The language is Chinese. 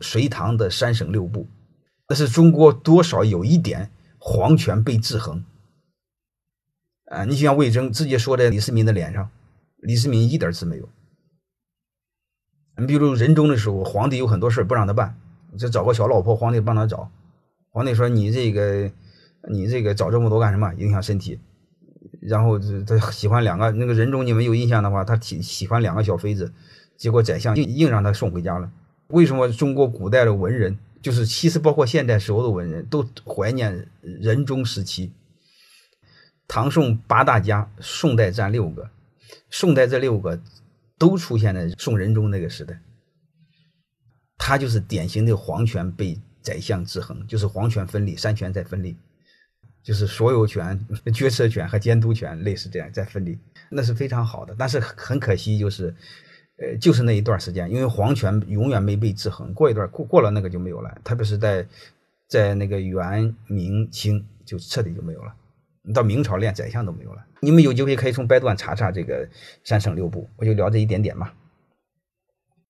隋唐的三省六部，那是中国多少有一点皇权被制衡。啊，你就像魏征直接说在李世民的脸上，李世民一点事没有。你比如仁宗的时候，皇帝有很多事不让他办，就找个小老婆，皇帝帮他找。皇帝说：“你这个，你这个找这么多干什么？影响身体。”然后他喜欢两个那个仁宗，你们有印象的话，他喜喜欢两个小妃子，结果宰相硬硬让他送回家了。为什么中国古代的文人，就是其实包括现代所有的文人都怀念仁宗时期？唐宋八大家，宋代占六个，宋代这六个。都出现在宋仁宗那个时代，他就是典型的皇权被宰相制衡，就是皇权分立，三权在分立，就是所有权、决策权和监督权类似这样在分立，那是非常好的。但是很可惜，就是，呃，就是那一段时间，因为皇权永远没被制衡，过一段过过了那个就没有了，特别是在在那个元、明、清就彻底就没有了。你到明朝连宰相都没有了。你们有机会可以从百度上查查这个三省六部，我就聊这一点点嘛。